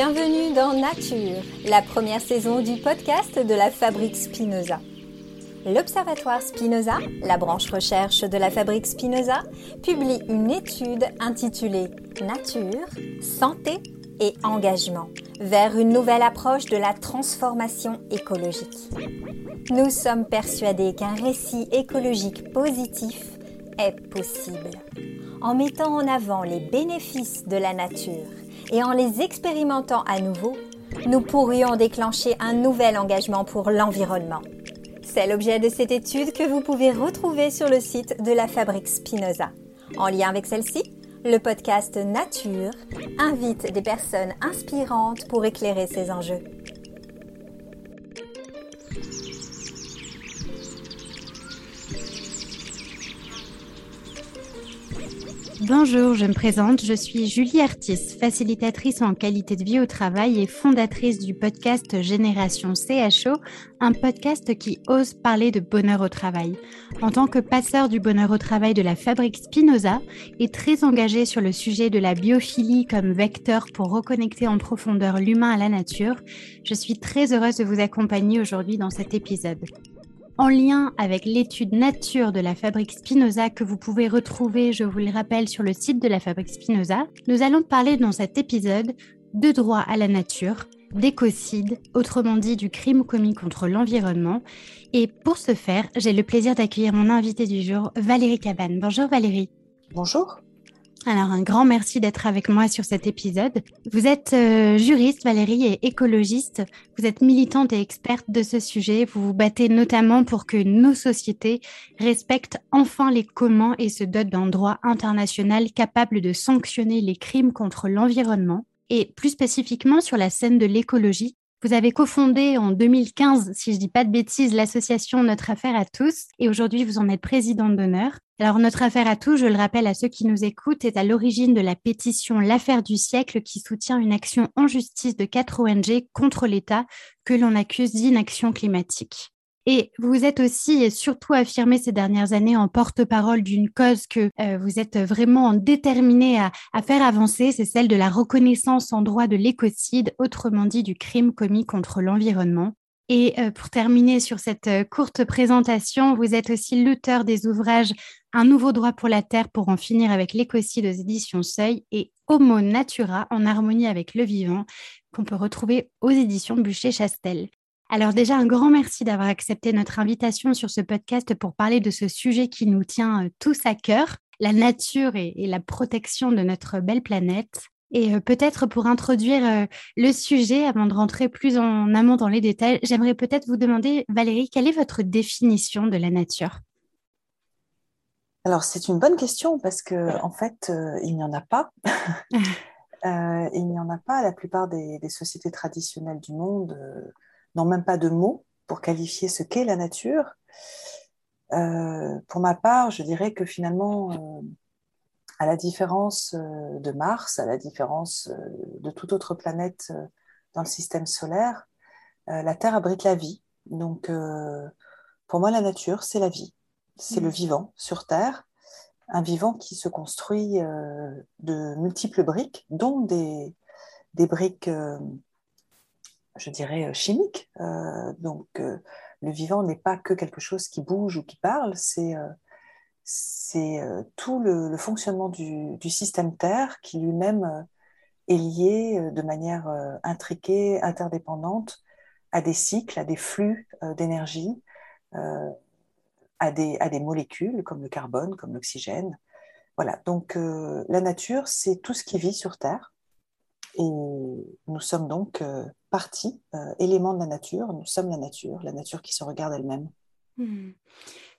Bienvenue dans Nature, la première saison du podcast de la Fabrique Spinoza. L'Observatoire Spinoza, la branche recherche de la Fabrique Spinoza, publie une étude intitulée Nature, santé et engagement vers une nouvelle approche de la transformation écologique. Nous sommes persuadés qu'un récit écologique positif est possible en mettant en avant les bénéfices de la nature et en les expérimentant à nouveau, nous pourrions déclencher un nouvel engagement pour l'environnement. C'est l'objet de cette étude que vous pouvez retrouver sur le site de la Fabrique Spinoza. En lien avec celle-ci, le podcast Nature invite des personnes inspirantes pour éclairer ces enjeux. Bonjour, je me présente, je suis Julie Artis, facilitatrice en qualité de vie au travail et fondatrice du podcast Génération CHO, un podcast qui ose parler de bonheur au travail. En tant que passeur du bonheur au travail de la fabrique Spinoza et très engagée sur le sujet de la biophilie comme vecteur pour reconnecter en profondeur l'humain à la nature, je suis très heureuse de vous accompagner aujourd'hui dans cet épisode en lien avec l'étude nature de la fabrique Spinoza que vous pouvez retrouver, je vous le rappelle, sur le site de la fabrique Spinoza, nous allons parler dans cet épisode de droit à la nature, d'écocide, autrement dit du crime commis contre l'environnement. Et pour ce faire, j'ai le plaisir d'accueillir mon invité du jour, Valérie Cabane. Bonjour Valérie. Bonjour. Alors, un grand merci d'être avec moi sur cet épisode. Vous êtes euh, juriste, Valérie, et écologiste. Vous êtes militante et experte de ce sujet. Vous vous battez notamment pour que nos sociétés respectent enfin les communs et se dotent d'un droit international capable de sanctionner les crimes contre l'environnement. Et plus spécifiquement sur la scène de l'écologie, vous avez cofondé en 2015, si je dis pas de bêtises, l'association Notre Affaire à tous et aujourd'hui vous en êtes présidente d'honneur. Alors Notre Affaire à tous, je le rappelle à ceux qui nous écoutent, est à l'origine de la pétition L'affaire du siècle qui soutient une action en justice de quatre ONG contre l'État que l'on accuse d'inaction climatique. Et vous êtes aussi et surtout affirmé ces dernières années en porte-parole d'une cause que euh, vous êtes vraiment déterminé à, à faire avancer, c'est celle de la reconnaissance en droit de l'écocide, autrement dit du crime commis contre l'environnement. Et euh, pour terminer sur cette euh, courte présentation, vous êtes aussi l'auteur des ouvrages Un nouveau droit pour la Terre pour en finir avec l'écocide aux éditions Seuil et Homo Natura en harmonie avec le vivant qu'on peut retrouver aux éditions Bûcher-Chastel. Alors déjà, un grand merci d'avoir accepté notre invitation sur ce podcast pour parler de ce sujet qui nous tient euh, tous à cœur, la nature et, la protection de notre belle planète. Et euh, peut-être pour introduire euh, le sujet, avant de rentrer plus en amont dans les détails, j'aimerais peut-être vous demander, Valérie, quelle est votre définition de la nature? Alors c'est une bonne question parce que en fait, il n'y en a pas. il n'y en a pas. La plupart des, des sociétés traditionnelles du monde n'ont même pas de mots pour qualifier ce qu'est la nature. Euh, pour ma part, je dirais que finalement, euh, à la différence euh, de Mars, à la différence de toute autre planète dans le système solaire, la Terre abrite la vie. Donc, pour moi, la nature, c'est la vie. C'est le mmh. vivant sur Terre. Un vivant qui se construit de multiples briques, dont des, des briques je dirais, euh, chimique. Euh, donc, euh, le vivant n'est pas que quelque chose qui bouge ou qui parle, c'est c'est tout le, fonctionnement du, du, système Terre qui lui-même est lié de manière intriquée, interdépendante à des cycles, à des flux d'énergie, à, des, à des molécules comme le carbone, comme l'oxygène. Voilà, donc la nature, c'est tout ce qui vit sur Terre. Et nous sommes donc partie, euh, élément de la nature. Nous sommes la nature, la nature qui se regarde elle-même. Hmm.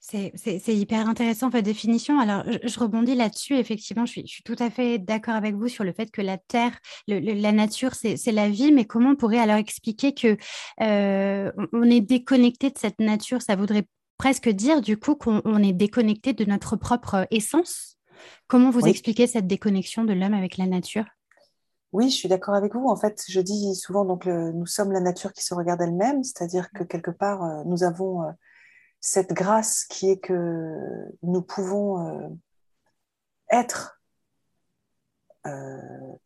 C'est hyper intéressant votre définition. Alors, je, rebondis là-dessus. Effectivement, je suis, je suis, tout à fait d'accord avec vous sur le fait que la Terre, la nature, c'est la vie. Mais comment on pourrait alors expliquer que euh, on est déconnecté de cette nature? Ça voudrait presque dire du coup qu'on est déconnecté de notre propre essence. Comment vous expliquez cette déconnexion de l'homme avec la nature? Oui, je suis d'accord avec vous. En fait, je dis souvent donc nous sommes la nature qui se regarde elle-même, c'est-à-dire que quelque part euh, nous avons euh, cette grâce qui est que nous pouvons euh, être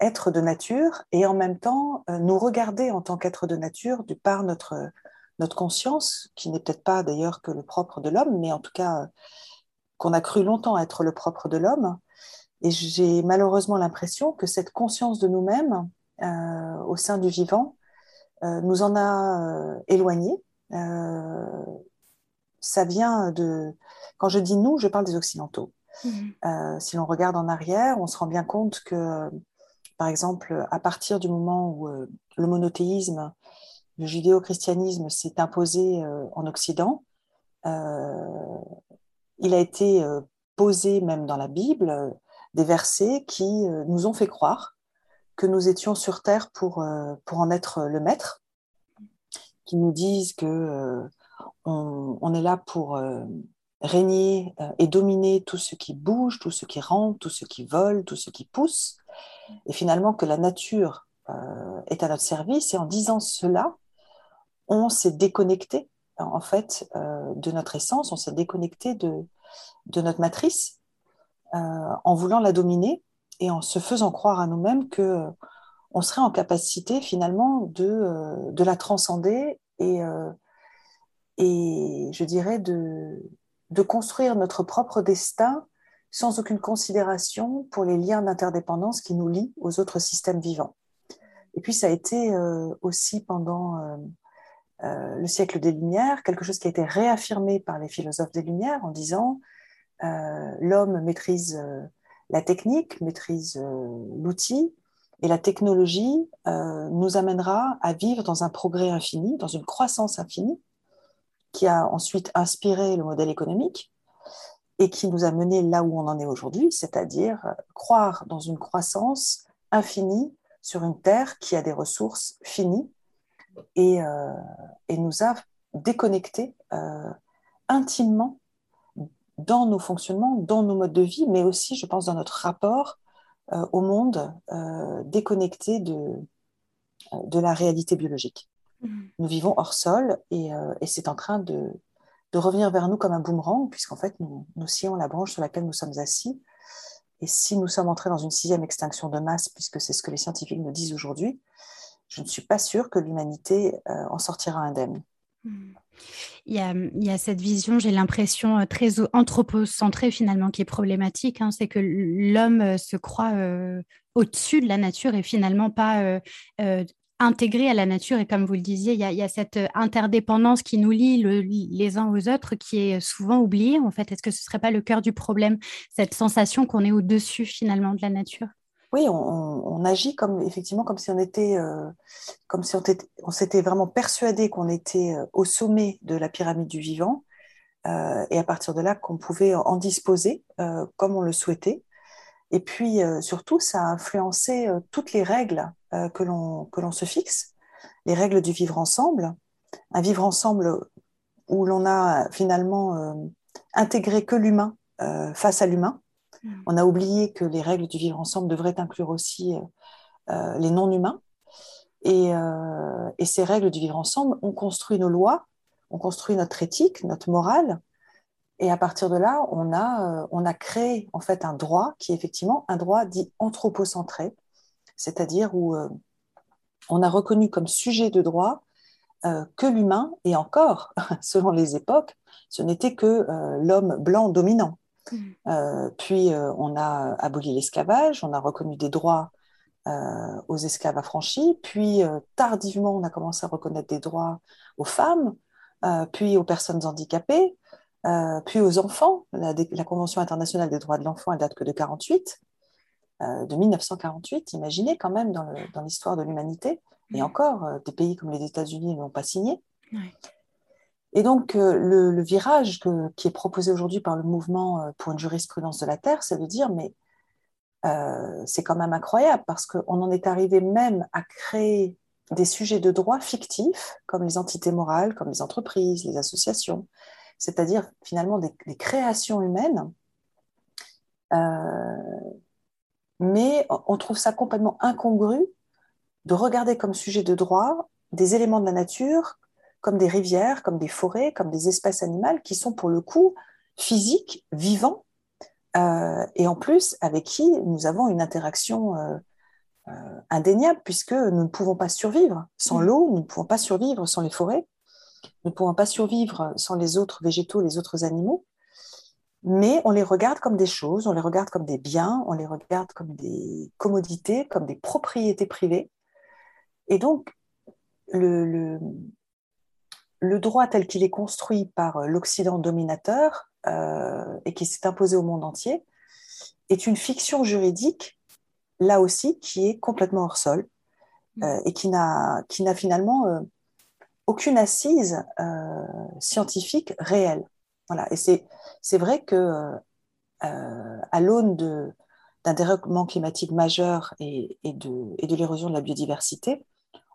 être de nature et en même temps nous regarder en tant qu'être de nature du par notre, notre conscience, qui n'est peut-être pas d'ailleurs que le propre de l'homme, mais en tout cas qu'on a cru longtemps être le propre de l'homme. Et j'ai malheureusement l'impression que cette conscience de nous-mêmes au sein du vivant nous en a éloignés. ça vient de... Quand je dis nous, je parle des Occidentaux. Euh, si l'on regarde en arrière, on se rend bien compte que, par exemple, à partir du moment où euh, le monothéisme, le judéo-christianisme s'est imposé euh, en Occident, il a été posé même dans la Bible des versets qui nous ont fait croire que nous étions sur Terre pour, pour en être le maître, qui nous disent que on, est là pour régner euh, et dominer tout ce qui bouge, tout ce qui rampe, tout ce qui vole, tout ce qui pousse, et finalement que la nature euh, est à notre service. Et en disant cela, on s'est déconnecté en fait euh, de notre essence, on s'est déconnecté de, de notre matrice en voulant la dominer et en se faisant croire à nous-mêmes que on serait en capacité finalement de, de la transcender et, et je dirais de, de construire notre propre destin sans aucune considération pour les liens d'interdépendance qui nous lient aux autres systèmes vivants. Et puis ça a été euh, aussi pendant euh, euh, le siècle des Lumières quelque chose qui a été réaffirmé par les philosophes des Lumières en disant l'homme maîtrise la technique, maîtrise l'outil, et la technologie nous amènera à vivre dans un progrès infini, dans une croissance infinie, qui a ensuite inspiré le modèle économique et qui nous a mené là où on en est aujourd'hui, c'est-à-dire euh, croire dans une croissance infinie sur une Terre qui a des ressources finies et, euh, nous a déconnectés euh, intimement dans nos fonctionnements, dans nos modes de vie, mais aussi, je pense, dans notre rapport au monde déconnecté de, de la réalité biologique. Mm. Nous vivons hors sol euh, et, c'est en train de, revenir vers nous comme un boomerang, puisqu'en fait, nous, nous sillons la branche sur laquelle nous sommes assis. Et si nous sommes entrés dans une sixième extinction de masse, puisque c'est ce que les scientifiques nous disent aujourd'hui, je ne suis pas sûre que l'humanité euh, en sortira indemne. Mm. Il y, a, cette vision, j'ai l'impression, euh, très anthropocentrée finalement, qui est problématique. Hein. c'est que l'homme se croit au-dessus de la nature et finalement pas intégré à la nature. Et comme vous le disiez, il y a, cette euh, interdépendance qui nous lie les uns aux autres, qui est souvent oubliée. En fait, est-ce que ce ne serait pas le cœur du problème, cette sensation qu'on est au-dessus finalement de la nature? Oui, on, agit comme effectivement comme si on était, euh, comme si on, s'était vraiment persuadé qu'on était euh, au sommet de la pyramide du vivant, et à partir de là qu'on pouvait en disposer comme on le souhaitait. Et puis surtout, ça a influencé toutes les règles euh, que l'on se fixe, les règles du vivre ensemble, un vivre ensemble où l'on a finalement euh, intégré que l'humain euh, face à l'humain. Mm. On a oublié que les règles du vivre ensemble devraient inclure aussi les non-humains. Et, et, ces règles du vivre ensemble ont construit nos lois, ont construit notre éthique, notre morale. Et à partir de là, on a, on créé en fait un droit qui est effectivement un droit dit anthropocentré, c'est-à-dire où euh, on a reconnu comme sujet de droit euh, que l'humain, et encore, selon les époques, ce n'était que euh, l'homme blanc dominant. Mm. puis on a aboli l'esclavage, on a reconnu des droits aux esclaves affranchis, puis tardivement on a commencé à reconnaître des droits aux femmes, puis aux personnes handicapées, puis aux enfants. La, la, Convention internationale des droits de l'enfant, elle date que de 48. Euh, de 1948, imaginez quand même dans l'histoire de l'humanité, et encore, euh, des pays comme les États-Unis n'ont pas signé. Et donc, euh, le, virage qui est proposé aujourd'hui par le mouvement pour une jurisprudence de la Terre, c'est de dire, mais c'est quand même incroyable parce qu'on en est arrivé même à créer des sujets de droit fictifs, comme les entités morales, comme les entreprises, les associations, c'est-à-dire finalement des, créations humaines mais on trouve ça complètement incongru de regarder comme sujet de droit des éléments de la nature comme des rivières, comme des forêts, comme des espèces animales qui sont pour le coup physiques, vivants, euh, et en plus avec qui nous avons une interaction euh, indéniable puisque nous ne pouvons pas survivre sans mm. l'eau, nous ne pouvons pas survivre sans les forêts, nous ne pouvons pas survivre sans les autres végétaux, les autres animaux, mais on les regarde comme des choses, on les regarde comme des biens, on les regarde comme des commodités, comme des propriétés privées. Et donc, le, le, droit tel qu'il est construit par l'Occident dominateur euh, et qui s'est imposé au monde entier est une fiction juridique, là aussi, qui est complètement hors sol euh, et qui n'a finalement euh, aucune assise scientifique réelle. Voilà. Et c'est vrai que à l'aune d'un dérèglement climatique majeur et, et de, et de l'érosion de la biodiversité,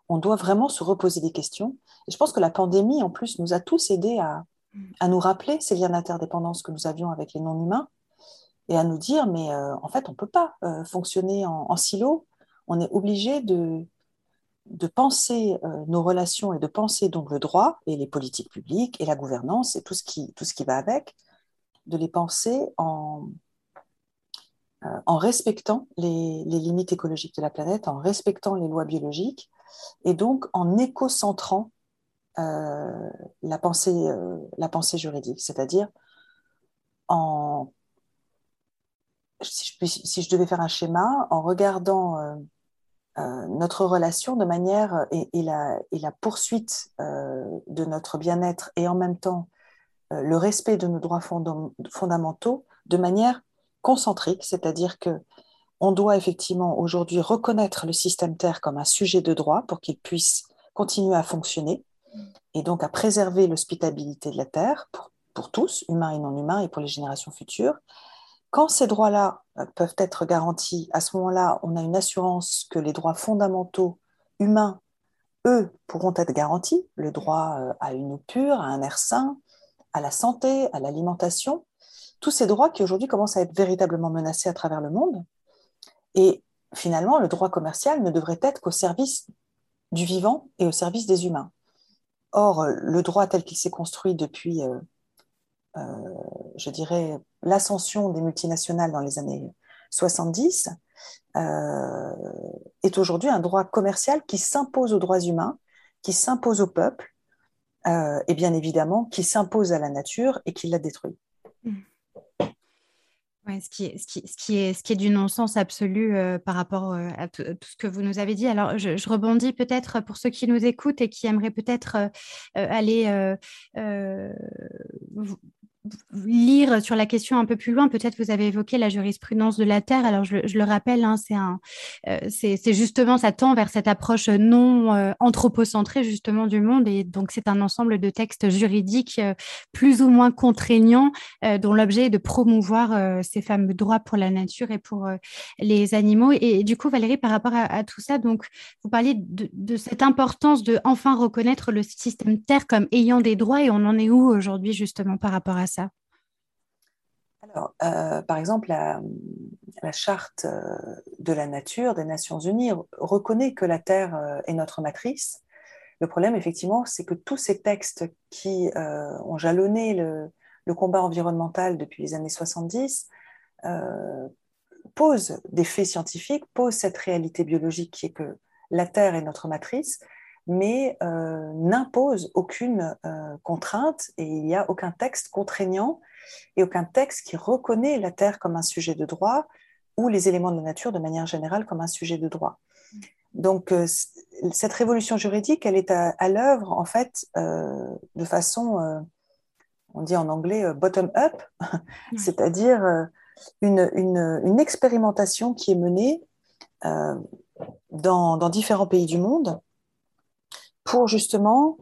on doit vraiment se reposer des questions. Et je pense que la pandémie, en plus, nous a tous aidés à, nous rappeler ces liens d'interdépendance que nous avions avec les non-humains et à nous dire, mais euh, en fait, on ne peut pas euh, fonctionner en, silo. On est obligé de, de penser euh, nos relations et de penser donc le droit et les politiques publiques et la gouvernance et tout ce qui, tout ce qui va avec, de les penser en, en respectant les, les, limites écologiques de la planète, en respectant les lois biologiques et donc en éco-centrant euh, la, pensée, euh, la pensée juridique, c'est-à-dire en si je, si je, devais faire un schéma, en regardant euh, notre relation de manière et, la, et la, poursuite de notre bien-être et en même temps le respect de nos droits fondamentaux de manière concentrique, c'est-à-dire que on doit effectivement aujourd'hui reconnaître le système Terre comme un sujet de droit pour qu'il puisse continuer à fonctionner et donc à préserver l'hospitabilité de la Terre pour, tous, humains et non humains, et pour les générations futures. Quand ces droits-là euh, peuvent être garantis, à ce moment-là, on a une assurance que les droits fondamentaux humains, eux, pourront être garantis, le droit euh, à une eau pure, à un air sain, à la santé, à l'alimentation, tous ces droits qui aujourd'hui commencent à être véritablement menacés à travers le monde, et finalement, le droit commercial ne devrait être qu'au service du vivant et au service des humains. Or, le droit tel qu'il s'est construit depuis, euh, euh, je dirais, l'ascension des multinationales dans les années 70, euh, est aujourd'hui un droit commercial qui s'impose aux droits humains, qui s'impose au peuple, et bien évidemment qui s'impose à la nature et qui la détruit. Mmh ce, qui est, ce, qui, ce, qui est, ce qui est du non-sens absolu euh, par rapport euh, à, tout ce que vous nous avez dit. Alors, je, rebondis peut-être pour ceux qui nous écoutent et qui aimeraient peut-être euh, aller lire sur la question un peu plus loin, peut-être vous avez évoqué la jurisprudence de la Terre. Alors, je, le rappelle, hein, euh, c'est justement, ça tend vers cette approche non euh, anthropocentrée justement du monde. Et donc, c'est un ensemble de textes juridiques euh, plus ou moins contraignants dont l'objet est de promouvoir ces fameux droits pour la nature et pour les animaux. Et, du coup, Valérie, par rapport à, tout ça, donc, vous parlez de, de, cette importance de enfin reconnaître le système Terre comme ayant des droits. Et on en est où aujourd'hui justement par rapport à ça? Alors, euh, par exemple, la, charte euh, de la nature des Nations Unies reconnaît que la Terre euh, est notre matrice. Le problème, effectivement, c'est que tous ces textes qui ont jalonné le, combat environnemental depuis les années 70 posent des faits scientifiques, posent cette réalité biologique qui est que la Terre est notre matrice, mais n'imposent aucune contrainte et il n'y a aucun texte contraignant et aucun texte qui reconnaît la Terre comme un sujet de droit ou les éléments de la nature de manière générale comme un sujet de droit. Donc, euh, cette révolution juridique, elle est à, l'œuvre, en fait, euh, de façon, euh, on dit en anglais, bottom-up, c'est-à-dire une, une, expérimentation qui est menée dans, dans, différents pays du monde pour justement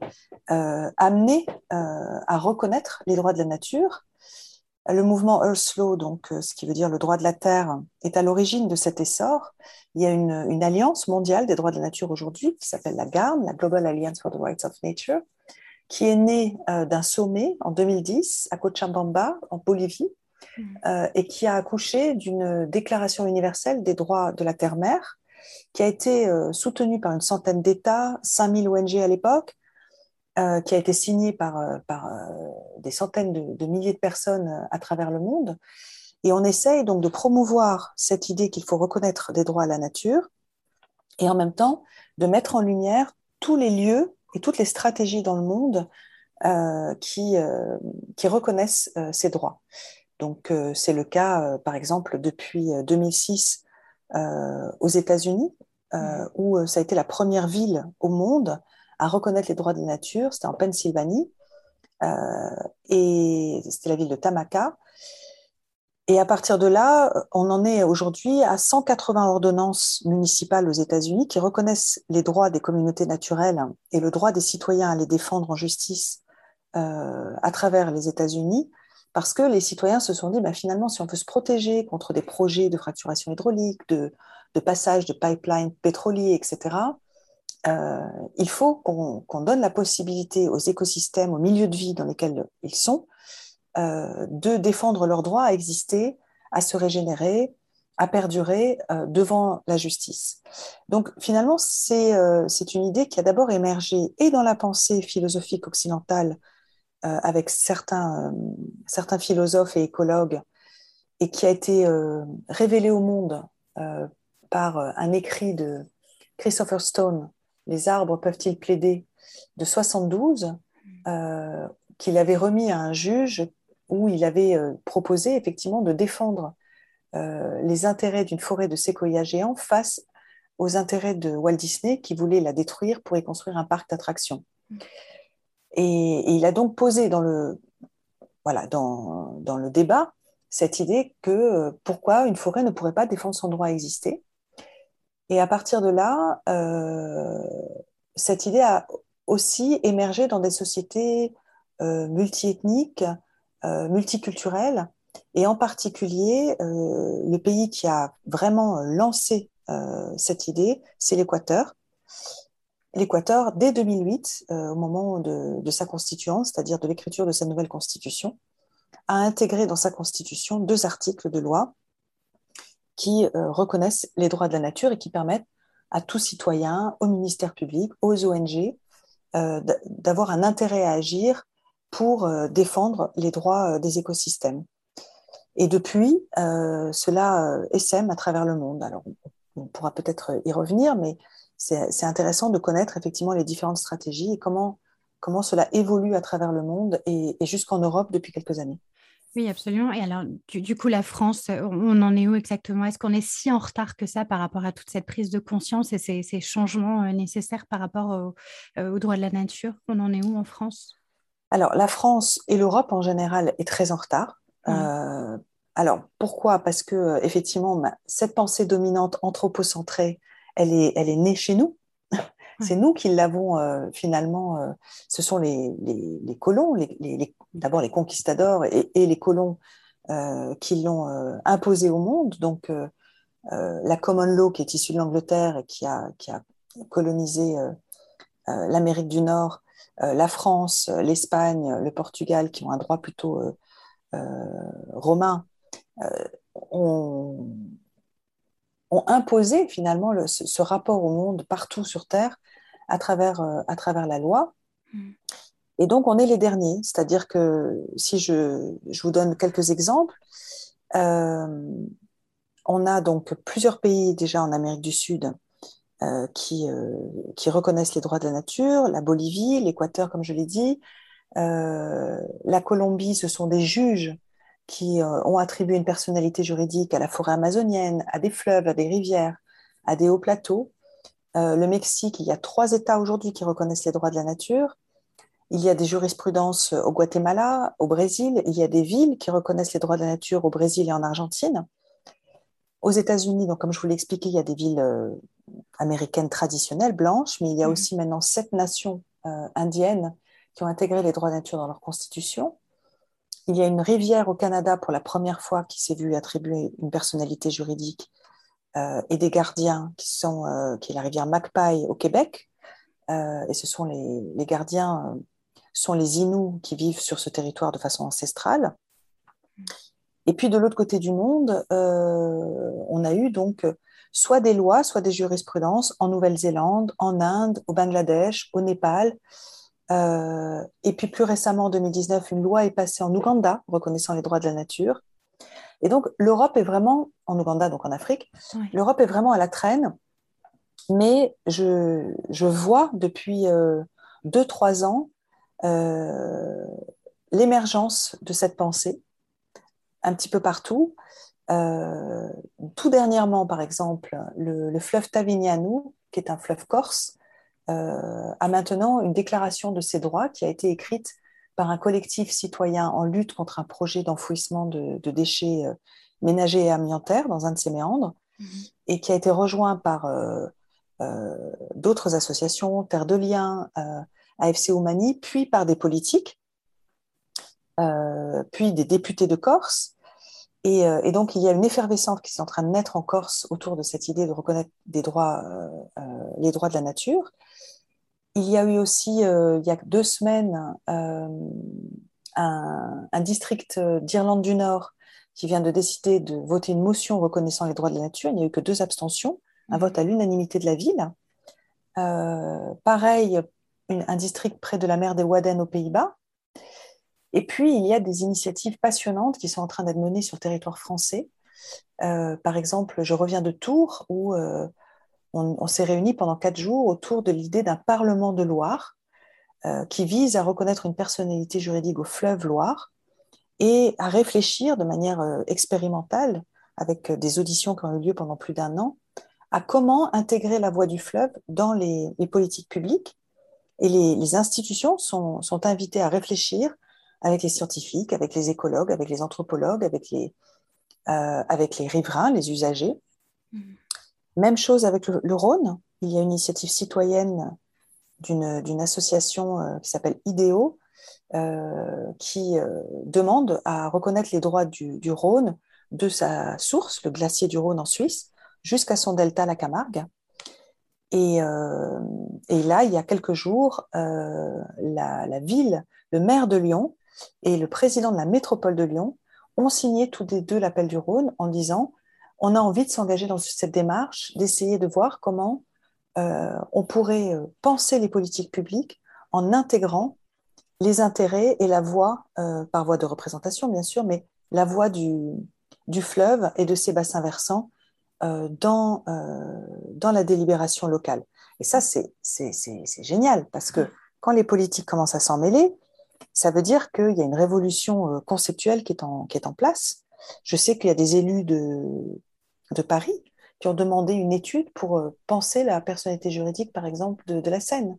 amener à reconnaître les droits de la nature le mouvement Earth Law, donc, euh, ce qui veut dire le droit de la Terre, est à l'origine de cet essor. Il y a une, alliance mondiale des droits de la nature aujourd'hui qui s'appelle la GARN, la Global Alliance for the Rights of Nature, qui est née euh, d'un sommet en 2010 à Cochabamba, en Bolivie, mm. euh, et qui a accouché d'une déclaration universelle des droits de la terre-mère, qui a été soutenue par une centaine d'États, 5000 ONG à l'époque, euh, qui a été signé par, euh, par euh, des centaines de, milliers de personnes à travers le monde. Et on essaye donc de promouvoir cette idée qu'il faut reconnaître des droits à la nature et en même temps de mettre en lumière tous les lieux et toutes les stratégies dans le monde euh, qui, euh, qui reconnaissent euh, ces droits. Donc c'est le cas, par exemple, depuis 2006 aux États-Unis, mmh. où ça a été la première ville au monde à reconnaître les droits de la nature. C'était en Pennsylvanie. et c'était la ville de Tamaka. Et à partir de là, on en est aujourd'hui à 180 ordonnances municipales aux États-Unis qui reconnaissent les droits des communautés naturelles et le droit des citoyens à les défendre en justice euh, à travers les États-Unis, parce que les citoyens se sont dit, bah, finalement, si on veut se protéger contre des projets de fracturation hydraulique, de, passage de pipelines pétroliers, etc., euh, il faut qu'on donne la possibilité aux écosystèmes, aux milieux de vie dans lesquels ils sont, euh, de défendre leur droit à exister, à se régénérer, à perdurer euh, devant la justice. Donc finalement, c'est une idée qui a d'abord émergé et dans la pensée philosophique occidentale avec certains, certains philosophes et écologues et qui a été révélée au monde par un écrit de Christopher Stone, Les arbres peuvent-ils plaider de 72, qu'il avait remis à un juge où il avait euh, proposé effectivement de défendre euh, les intérêts d'une forêt de séquoia géant face aux intérêts de Walt Disney qui voulait la détruire pour y construire un parc d'attractions. Et, il a donc posé dans le, voilà, dans, dans le débat cette idée que euh, pourquoi une forêt ne pourrait pas défendre son droit à exister. Et à partir de là, cette idée a aussi émergé dans des sociétés multiethniques euh, multiculturelle. Et en particulier, euh, le pays qui a vraiment lancé euh, cette idée, c'est l'Équateur. L'Équateur, dès 2008, au moment de, sa constituante, c'est-à-dire de l'écriture de sa nouvelle constitution, a intégré dans sa constitution deux articles de loi qui reconnaissent les droits de la nature et qui permettent à tout citoyen, au ministère public, aux ONG, d'avoir un intérêt à agir pour euh, défendre les droits euh, des écosystèmes. Et depuis, euh, cela essaime à travers le monde. Alors, on pourra peut-être y revenir, mais c'est intéressant de connaître effectivement les différentes stratégies et comment, comment cela évolue à travers le monde et, jusqu'en Europe depuis quelques années. Oui, absolument. Et alors, du, coup, la France, on en est où exactement? Est-ce qu'on est si en retard que ça par rapport à toute cette prise de conscience et ces, ces changements nécessaires par rapport aux droits de la nature? On en est où en France? Alors, la France et l'Europe en général est très en retard. Mmh. Euh, alors, pourquoi? Parce que effectivement, cette pensée dominante anthropocentrée, elle est, elle est née chez nous. C'est nous qui l'avons euh, finalement. Euh, ce sont les, les, colons, d'abord les conquistadors et, les colons qui l'ont imposé au monde. Donc, la common law qui est issue de l'Angleterre et qui a, qui a colonisé l'Amérique du Nord euh, la France, euh, l'Espagne, le Portugal, qui ont un droit plutôt euh, romain, ont, imposé finalement ce, rapport au monde partout sur Terre à travers, à travers la loi. Mm. Et donc, on est les derniers. C'est-à-dire que si je, je, vous donne quelques exemples, on a donc plusieurs pays déjà en Amérique du Sud euh, qui, euh, qui, reconnaissent les droits de la nature, la Bolivie, l'Équateur, comme je l'ai dit, euh, la Colombie, ce sont des juges qui ont attribué une personnalité juridique à la forêt amazonienne, à des fleuves, à des rivières, à des hauts plateaux. le Mexique, il y a trois États aujourd'hui qui reconnaissent les droits de la nature. Il y a des jurisprudences au Guatemala, au Brésil. Il y a des villes qui reconnaissent les droits de la nature au Brésil et en Argentine. Aux États-Unis, donc comme je vous l'ai expliqué, il y a des villes américaine traditionnelle, blanche, mais il y a mhm. aussi maintenant sept nations euh, indiennes qui ont intégré les droits de nature dans leur constitution. Il y a une rivière au Canada pour la première fois qui s'est vue attribuer une personnalité juridique euh, et des gardiens qui sont euh, qui est la rivière Magpie au Québec. et ce sont les, les gardiens sont les Inuits qui vivent sur ce territoire de façon ancestrale. Et puis de l'autre côté du monde, on a eu donc soit des lois, soit des jurisprudences en Nouvelle-Zélande, en Inde, au Bangladesh, au Népal. Euh, et puis plus récemment, en 2019, une loi est passée en Ouganda reconnaissant les droits de la nature. Et donc l'Europe est vraiment, en Ouganda, donc en Afrique, l'Europe est vraiment à la traîne mais je, je vois depuis 2-3 ans l'émergence de cette pensée un petit peu partout. Euh, tout dernièrement, par exemple, le, fleuve Tavignano, qui est un fleuve corse, euh, a maintenant une déclaration de ses droits qui a été écrite par un collectif citoyen en lutte contre un projet d'enfouissement de, déchets euh, ménagers et amiantaires dans un de ses méandres, mhm. et qui a été rejoint par d'autres associations, Terre de Liens, AFC Oumani, puis par des politiques, puis des députés de Corse, euh, et, donc, il y a une effervescence qui est en train de naître en Corse autour de cette idée de reconnaître des droits, euh, euh, les droits de la nature. Il y a eu aussi, il y a deux semaines, un, district d'Irlande du Nord qui vient de décider de voter une motion reconnaissant les droits de la nature. Il n'y a eu que deux abstentions, un vote à l'unanimité de la ville. pareil, un district près de la mer des Wadden aux Pays-Bas, et puis, il y a des initiatives passionnantes qui sont en train d'être menées sur le territoire français. Euh, par exemple, je reviens de Tours où euh, on, s'est réunis pendant quatre jours autour de l'idée d'un Parlement de Loire euh, qui vise à reconnaître une personnalité juridique au fleuve Loire et à réfléchir de manière expérimentale, avec des auditions qui ont eu lieu pendant plus d'un an, à comment intégrer la voie du fleuve dans les, politiques publiques. Et les, institutions sont invitées à réfléchir avec les scientifiques, avec les écologues, avec les anthropologues, avec les, euh, avec les riverains, les usagers. Mm. Même chose avec le, Rhône. Il y a une initiative citoyenne d'une association euh, qui s'appelle IDEO euh, qui demande à reconnaître les droits du, du, Rhône de sa source, le glacier du Rhône en Suisse, jusqu'à son delta, la Camargue. Et, et, là, il y a quelques jours, la, la, ville, le maire de Lyon, et le président de la métropole de Lyon ont signé tous les deux l'appel du Rhône en disant on a envie de s'engager dans cette démarche, d'essayer de voir comment euh, on pourrait euh, penser les politiques publiques en intégrant les intérêts et la voix, euh, par voie de représentation bien sûr, mais la voix du, fleuve et de ses bassins versants dans, dans la délibération locale. Et ça, c'est génial, parce que quand les politiques commencent à s'en mêler, ça veut dire qu'il y a une révolution euh, conceptuelle qui est en, qui est en place. Je sais qu'il y a des élus de, de Paris qui ont demandé une étude pour euh, penser la personnalité juridique, par exemple, de, la Seine.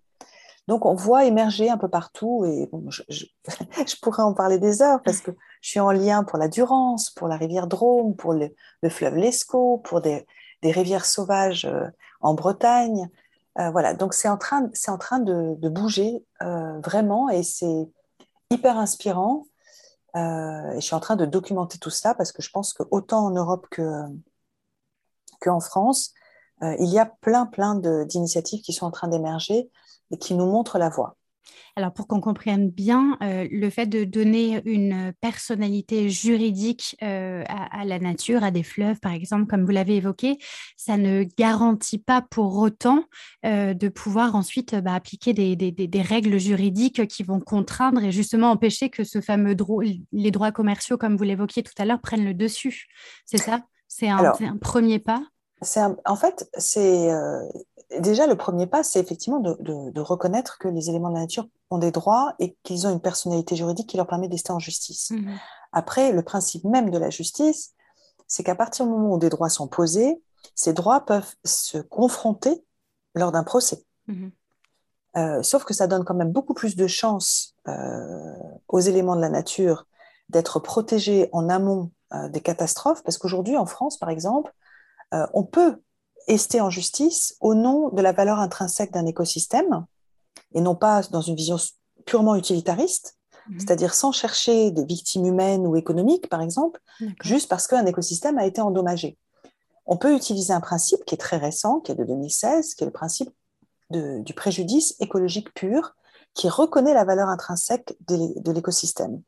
Donc, on voit émerger un peu partout, et je, pourrais en parler des heures parce que je suis en lien pour la Durance, pour la rivière Drôme, pour le, fleuve Lescaut, pour des, rivières sauvages euh, en Bretagne. voilà, donc c'est en train, en train de, bouger vraiment, et c'est hyper inspirant. Euh, et je suis en train de documenter tout ça parce que je pense que autant en Europe qu'en France, euh, il y a plein, plein d'initiatives qui sont en train d'émerger et qui nous montrent la voie. Alors, pour qu'on comprenne bien, euh, le fait de donner une personnalité juridique euh, à, la nature, à des fleuves, par exemple, comme vous l'avez évoqué, ça ne garantit pas pour autant euh, de pouvoir ensuite bah, appliquer des, règles juridiques qui vont contraindre et justement empêcher que ce fameux droit, les droits commerciaux, comme vous l'évoquiez tout à l'heure, prennent le dessus. C'est ça? C'est un, premier pas? En fait, c'est déjà, le premier pas, c'est effectivement de, reconnaître que les éléments de la nature ont des droits et qu'ils ont une personnalité juridique qui leur permet d'ester en justice. Mhm. Après, le principe même de la justice, c'est qu'à partir du moment où des droits sont posés, ces droits peuvent se confronter lors d'un procès. Mhm. Euh, sauf que ça donne quand même beaucoup plus de chances euh, aux éléments de la nature d'être protégés en amont euh, des catastrophes, parce qu'aujourd'hui, en France, par exemple, on peut esté en justice au nom de la valeur intrinsèque d'un écosystème et non pas dans une vision purement utilitariste, mhm. c'est-à-dire sans chercher des victimes humaines ou économiques, par exemple, juste parce qu'un écosystème a été endommagé. On peut utiliser un principe qui est très récent, qui est de 2016, qui est le principe du préjudice écologique pur, qui reconnaît la valeur intrinsèque de l'écosystème.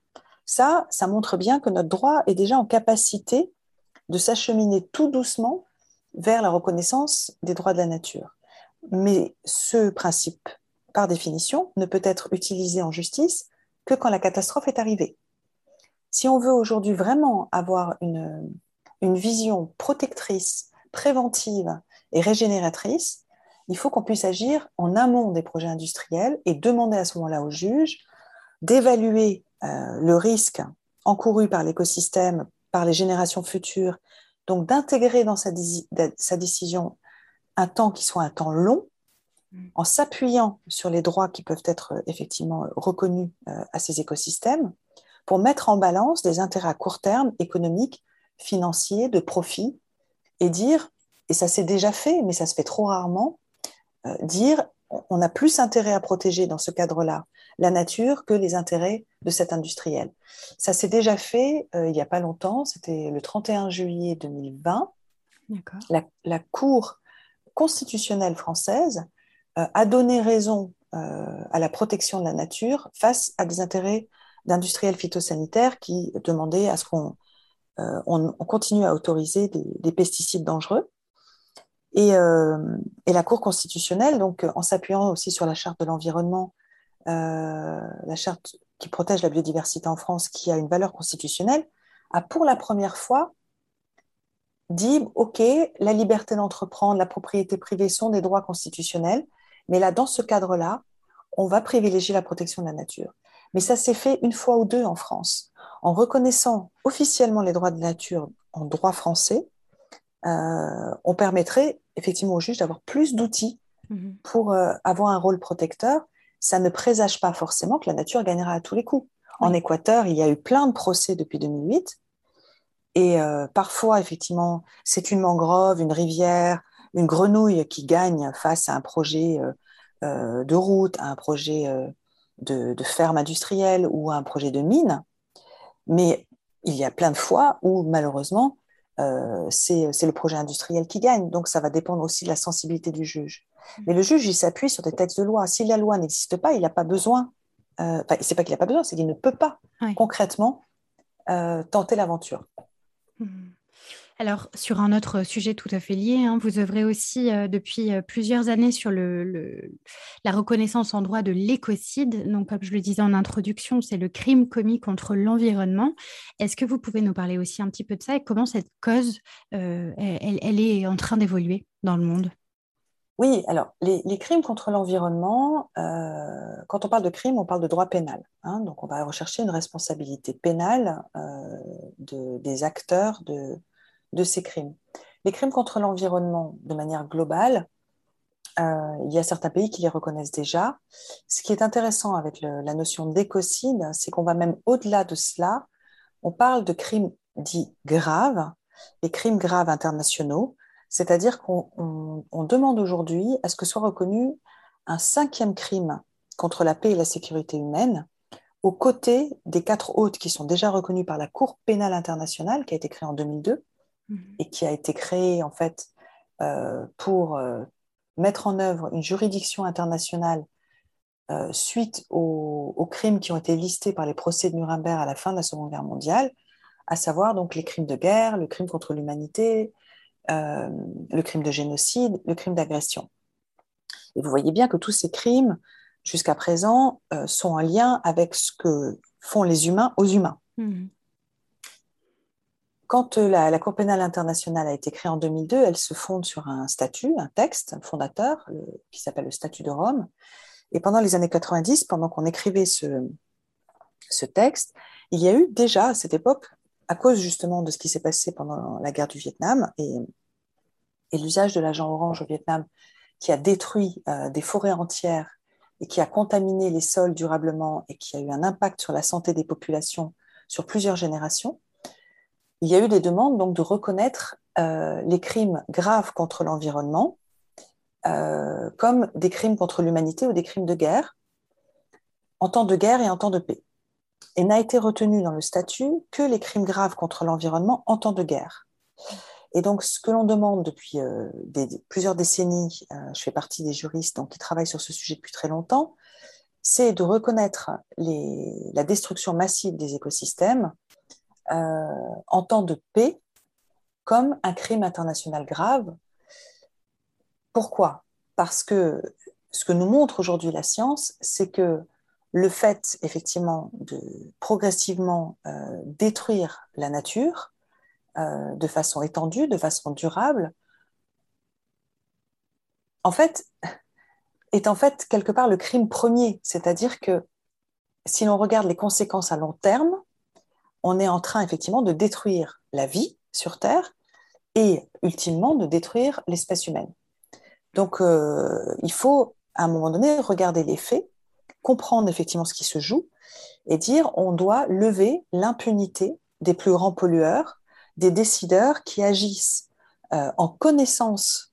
Ça, ça montre bien que notre droit est déjà en capacité de s'acheminer tout doucement vers la reconnaissance des droits de la nature. Mais ce principe, par définition, ne peut être utilisé en justice que quand la catastrophe est arrivée. Si on veut aujourd'hui vraiment avoir une, vision protectrice, préventive et régénératrice, il faut qu'on puisse agir en amont des projets industriels et demander à ce moment-là au juge d'évaluer euh, le risque encouru par l'écosystème, par les générations futures, donc d'intégrer dans sa, sa, décision un temps qui soit un temps long, mm. en s'appuyant sur les droits qui peuvent être euh, effectivement reconnus euh, à ces écosystèmes, pour mettre en balance des intérêts à court terme, économiques, financiers, de profit, et dire, et ça s'est déjà fait, mais ça se fait trop rarement, euh, dire on a plus intérêt à protéger dans ce cadre-là la nature que les intérêts de cet industriel. Ça s'est déjà fait euh, il n'y a pas longtemps, c'était le 31 juillet 2020. La, la, Cour constitutionnelle française euh, a donné raison à la protection de la nature face à des intérêts d'industriels phytosanitaires qui demandaient à ce qu'on on, continue à autoriser des pesticides dangereux. Euh, et, la Cour constitutionnelle, donc en s'appuyant aussi sur la charte de l'environnement, euh, la charte qui protège la biodiversité en France, qui a une valeur constitutionnelle, a pour la première fois dit OK, la liberté d'entreprendre, la propriété privée sont des droits constitutionnels, mais là, dans ce cadre-là, on va privilégier la protection de la nature. Mais ça s'est fait une fois ou deux en France, en reconnaissant officiellement les droits de nature en droit français, euh, on permettrait effectivement au juge d'avoir plus d'outils mhm. pour euh, avoir un rôle protecteur. Ça ne présage pas forcément que la nature gagnera à tous les coups. En Équateur, il y a eu plein de procès depuis 2008. Et euh, parfois, effectivement, c'est une mangrove, une rivière, une grenouille qui gagne face à un projet de route, à un projet de, de, ferme industrielle ou à un projet de mine. Mais il y a plein de fois où, malheureusement, euh, c'est le projet industriel qui gagne. Donc, ça va dépendre aussi de la sensibilité du juge. Mm. Mais le juge, il s'appuie sur des textes de loi. Si la loi n'existe pas, il n'a pas besoin. Euh, enfin, c'est pas qu'il n'a pas besoin, c'est qu'il ne peut pas concrètement euh, tenter l'aventure. Alors, sur un autre sujet tout à fait lié, hein, vous œuvrez aussi euh, depuis euh, plusieurs années sur le, la reconnaissance en droit de l'écocide. Donc, comme je le disais en introduction, c'est le crime commis contre l'environnement. Est-ce que vous pouvez nous parler aussi un petit peu de ça et comment cette cause, euh, elle, est en train d'évoluer dans le monde? Oui, alors les, crimes contre l'environnement, quand on parle de crime, on parle de droit pénal. Hein. donc on va rechercher une responsabilité pénale de, des acteurs de, de ces crimes. Les crimes contre l'environnement, de manière globale, euh, il y a certains pays qui les reconnaissent déjà. Ce qui est intéressant avec la notion d'écocide, c'est qu'on va même au-delà de cela. On parle de crimes dits graves, les crimes graves internationaux, c'est-à-dire qu'on demande aujourd'hui à ce que soit reconnu un cinquième crime contre la paix et la sécurité humaine, aux côtés des quatre autres qui sont déjà reconnus par la Cour pénale internationale, qui a été créée en 2002, et qui a été créé en fait euh, pour euh, mettre en œuvre une juridiction internationale euh, suite aux, crimes qui ont été listés par les procès de Nuremberg à la fin de la Seconde Guerre mondiale, à savoir donc les crimes de guerre, le crime contre l'humanité, le crime de génocide, le crime d'agression. Et vous voyez bien que tous ces crimes, jusqu'à présent, sont en lien avec ce que font les humains aux humains. Mmh. Quand euh, la, Cour pénale internationale a été créée en 2002, elle se fonde sur un statut, un texte fondateur qui s'appelle le statut de Rome. Et pendant les années 90, pendant qu'on écrivait ce, ce texte, il y a eu déjà à cette époque, à cause justement de ce qui s'est passé pendant la guerre du Vietnam et, et l'usage de l'agent orange au Vietnam qui a détruit euh, des forêts entières et qui a contaminé les sols durablement et qui a eu un impact sur la santé des populations sur plusieurs générations, il y a eu des demandes donc de reconnaître euh, les crimes graves contre l'environnement euh, comme des crimes contre l'humanité ou des crimes de guerre, en temps de guerre et en temps de paix. Et n'a été retenu dans le statut que les crimes graves contre l'environnement en temps de guerre. Et donc, ce que l'on demande depuis euh, plusieurs décennies, je fais partie des juristes qui travaillent sur ce sujet depuis très longtemps, c'est de reconnaître la destruction massive des écosystèmes en temps de paix comme un crime international grave. Pourquoi? Parce que ce que nous montre aujourd'hui la science, c'est que le fait effectivement de progressivement euh, détruire la nature euh, de façon étendue, de façon durable, en fait, est en fait quelque part le crime premier. C'est-à-dire que si l'on regarde les conséquences à long terme, on est en train effectivement de détruire la vie sur Terre et ultimement de détruire l'espèce humaine. Donc euh, il faut à un moment donné regarder les faits, comprendre effectivement ce qui se joue et dire on doit lever l'impunité des plus grands pollueurs, des décideurs qui agissent euh, en connaissance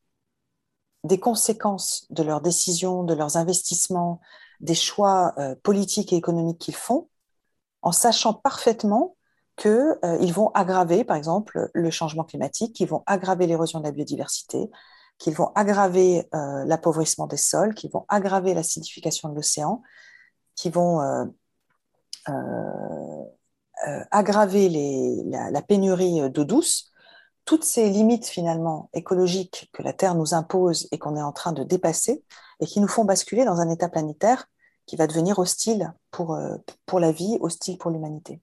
des conséquences de leurs décisions, de leurs investissements, des choix euh, politiques et économiques qu'ils font, en sachant parfaitement qu'ils euh, vont aggraver, par exemple, le changement climatique, qu'ils vont aggraver l'érosion de la biodiversité, qu'ils vont aggraver euh, l'appauvrissement des sols, qu'ils vont aggraver l'acidification de l'océan, qui vont euh, aggraver la, pénurie d'eau douce. Toutes ces limites finalement écologiques que la Terre nous impose et qu'on est en train de dépasser et qui nous font basculer dans un état planétaire qui va devenir hostile pour la vie, hostile pour l'humanité.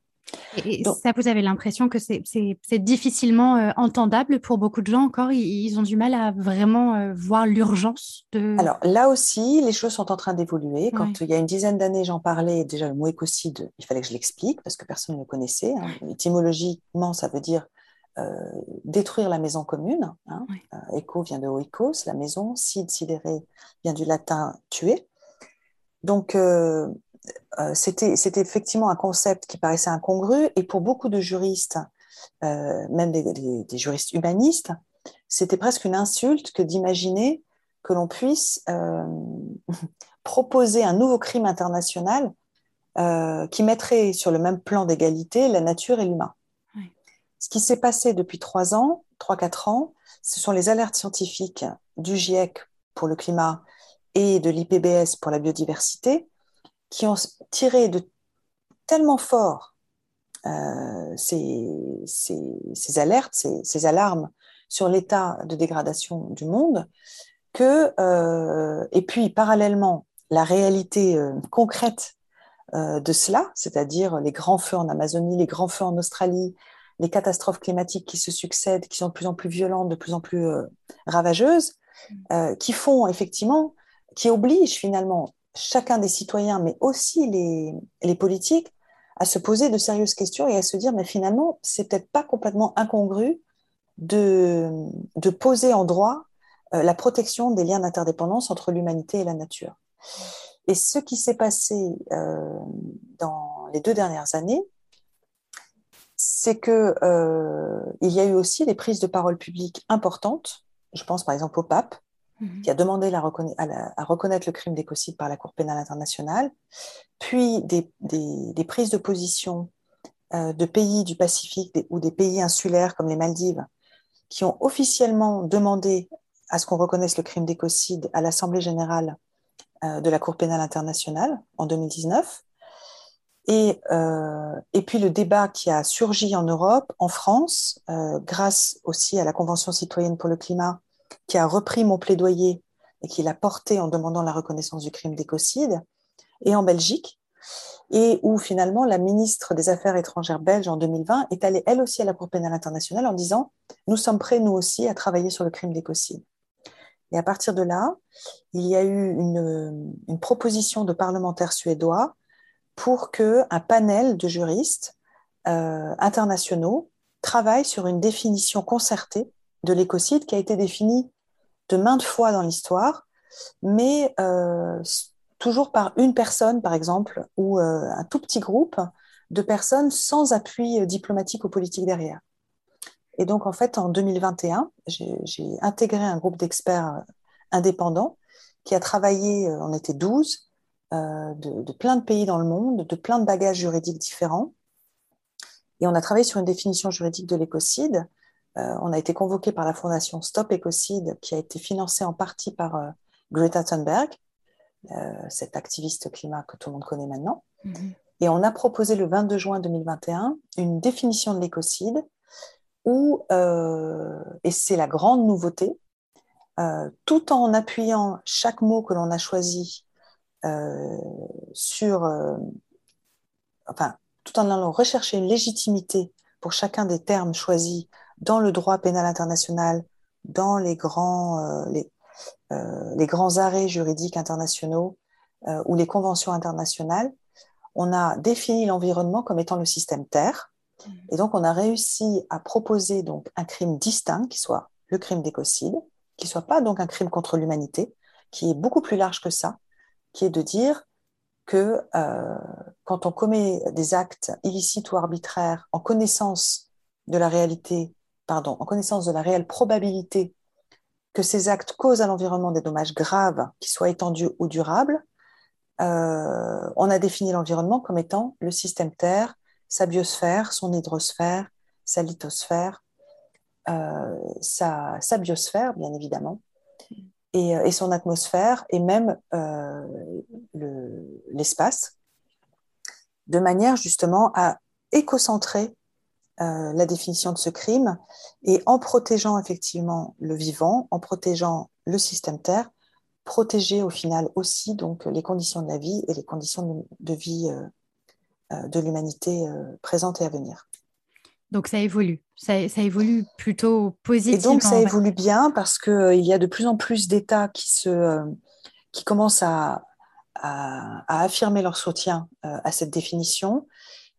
Et ça, vous avez l'impression que c'est difficilement euh, entendable pour beaucoup de gens encore? Ils, ont du mal à vraiment euh, voir l'urgence de... Alors là aussi, les choses sont en train d'évoluer. Quand il y a une dizaine d'années, j'en parlais, déjà le mot écocide, il fallait que je l'explique parce que personne ne le connaissait. Hein. Étymologiquement, ça veut dire euh, détruire la maison commune. Hein. éco vient de oikos, la maison. Cide, sidéré, vient du latin tuer. Donc, euh, c'était effectivement un concept qui paraissait incongru et pour beaucoup de juristes, euh, même des, juristes humanistes, c'était presque une insulte que d'imaginer que l'on puisse euh, proposer un nouveau crime international qui mettrait sur le même plan d'égalité la nature et l'humain. Ce qui s'est passé depuis trois ans, trois, quatre ans, ce sont les alertes scientifiques du GIEC pour le climat et de l'IPBS pour la biodiversité qui ont tiré de tellement fort euh, ces, ces, alertes, ces, ces, alarmes sur l'état de dégradation du monde, que, euh, et puis parallèlement, la réalité euh, concrète de cela, c'est-à-dire les grands feux en Amazonie, les grands feux en Australie, les catastrophes climatiques qui se succèdent, qui sont de plus en plus violentes, de plus en plus ravageuses, mm. qui font effectivement, qui obligent finalement chacun des citoyens, mais aussi les, les, politiques, à se poser de sérieuses questions et à se dire, mais finalement, c'est peut-être pas complètement incongru de, de poser en droit euh, la protection des liens d'interdépendance entre l'humanité et la nature. Et ce qui s'est passé euh, dans les deux dernières années, c'est que euh, il y a eu aussi des prises de parole publiques importantes. Je pense par exemple au pape, Qui a demandé à, reconnaître le crime d'écocide par la Cour pénale internationale, puis des, des, prises de position euh, de pays du Pacifique ou des pays insulaires comme les Maldives, qui ont officiellement demandé à ce qu'on reconnaisse le crime d'écocide à l'Assemblée générale euh, de la Cour pénale internationale en 2019. Et, euh, et, puis le débat qui a surgi en Europe, en France, grâce aussi à la Convention citoyenne pour le climat qui a repris mon plaidoyer et qui l'a porté en demandant la reconnaissance du crime d'écocide, et en Belgique, et où finalement la ministre des Affaires étrangères belge en 2020 est allée elle aussi à la Cour pénale internationale en disant Nous sommes prêts, nous aussi, à travailler sur le crime d'écocide. Et à partir de là, il y a eu une, proposition de parlementaires suédois pour qu'un panel de juristes euh, internationaux travaille sur une définition concertée de l'écocide qui a été défini de maintes fois dans l'histoire, mais euh, toujours par une personne, par exemple, ou euh, un tout petit groupe de personnes sans appui euh, diplomatique ou politique derrière. Et donc, en fait, en 2021, j'ai intégré un groupe d'experts indépendants qui a travaillé, on était 12, de, de, plein de pays dans le monde, de plein de bagages juridiques différents. Et on a travaillé sur une définition juridique de l'écocide on a été convoqué par la fondation Stop Ecocide, qui a été financée en partie par euh, Greta Thunberg, euh, cette activiste climat que tout le monde connaît maintenant. Mhm. Et on a proposé le 22 juin 2021 une définition de l'écocide où, et c'est la grande nouveauté, tout en appuyant chaque mot que l'on a choisi sur, enfin, tout en allant rechercher une légitimité pour chacun des termes choisis dans le droit pénal international, dans les grands, euh, les, les grands arrêts juridiques internationaux ou les conventions internationales, on a défini l'environnement comme étant le système Terre. Mmh. Et donc, on a réussi à proposer donc un crime distinct qui soit le crime d'écocide, qui soit pas donc un crime contre l'humanité, qui est beaucoup plus large que ça, qui est de dire que euh, quand on commet des actes illicites ou arbitraires en connaissance de la réalité, pardon, en connaissance de la réelle probabilité que ces actes causent à l'environnement des dommages graves, qui soient étendus ou durables, euh, on a défini l'environnement comme étant le système Terre, sa biosphère, son hydrosphère, sa lithosphère, euh, sa, biosphère, bien évidemment, et, euh, son atmosphère, et même l'espace, de manière justement à écocentrer la définition de ce crime et en protégeant effectivement le vivant, en protégeant le système Terre, protéger au final aussi donc les conditions de la vie et les conditions de, vie euh, euh, de l'humanité euh, présente et à venir. Donc ça évolue, ça, évolue plutôt positivement. Et donc ça évolue bien parce qu'il y a de plus en plus d'États qui, se, qui commencent à, à, affirmer leur soutien à cette définition.